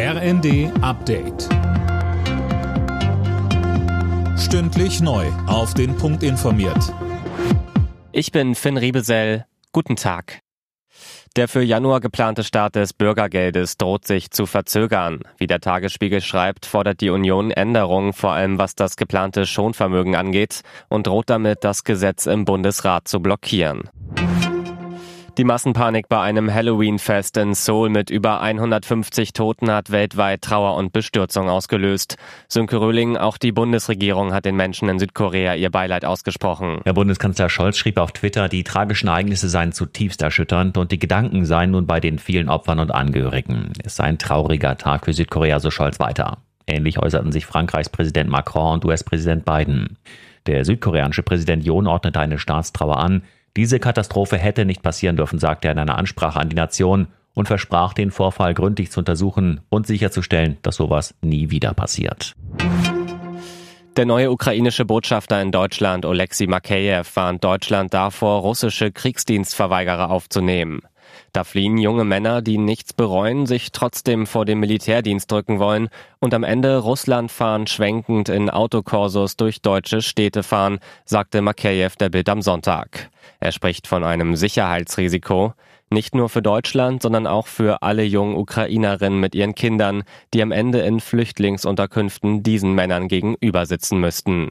RND Update. Stündlich neu. Auf den Punkt informiert. Ich bin Finn Riebesell. Guten Tag. Der für Januar geplante Start des Bürgergeldes droht sich zu verzögern. Wie der Tagesspiegel schreibt, fordert die Union Änderungen, vor allem was das geplante Schonvermögen angeht, und droht damit, das Gesetz im Bundesrat zu blockieren. Die Massenpanik bei einem Halloween-Fest in Seoul mit über 150 Toten hat weltweit Trauer und Bestürzung ausgelöst. Sönke Röhling, auch die Bundesregierung hat den Menschen in Südkorea ihr Beileid ausgesprochen. Der Bundeskanzler Scholz schrieb auf Twitter, die tragischen Ereignisse seien zutiefst erschütternd und die Gedanken seien nun bei den vielen Opfern und Angehörigen. Es sei ein trauriger Tag für Südkorea, so Scholz weiter. Ähnlich äußerten sich Frankreichs Präsident Macron und US-Präsident Biden. Der südkoreanische Präsident Yoon ordnete eine Staatstrauer an. Diese Katastrophe hätte nicht passieren dürfen, sagte er in einer Ansprache an die Nation und versprach, den Vorfall gründlich zu untersuchen und sicherzustellen, dass sowas nie wieder passiert. Der neue ukrainische Botschafter in Deutschland, Oleksiy Makeyev, warnt Deutschland davor, russische Kriegsdienstverweigerer aufzunehmen. Da fliehen junge Männer, die nichts bereuen, sich trotzdem vor dem Militärdienst drücken wollen und am Ende Russland fahren, schwenkend in Autokorsos durch deutsche Städte fahren, sagte Makeyev der Bild am Sonntag. Er spricht von einem Sicherheitsrisiko, nicht nur für Deutschland, sondern auch für alle jungen Ukrainerinnen mit ihren Kindern, die am Ende in Flüchtlingsunterkünften diesen Männern gegenüber sitzen müssten.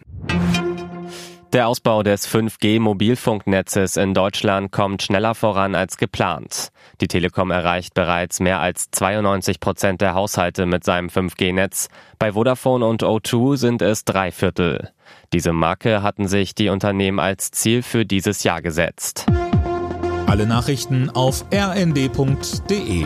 Der Ausbau des 5G-Mobilfunknetzes in Deutschland kommt schneller voran als geplant. Die Telekom erreicht bereits mehr als 92 Prozent der Haushalte mit seinem 5G-Netz. Bei Vodafone und O2 sind es drei Viertel. Diese Marke hatten sich die Unternehmen als Ziel für dieses Jahr gesetzt. Alle Nachrichten auf rnd.de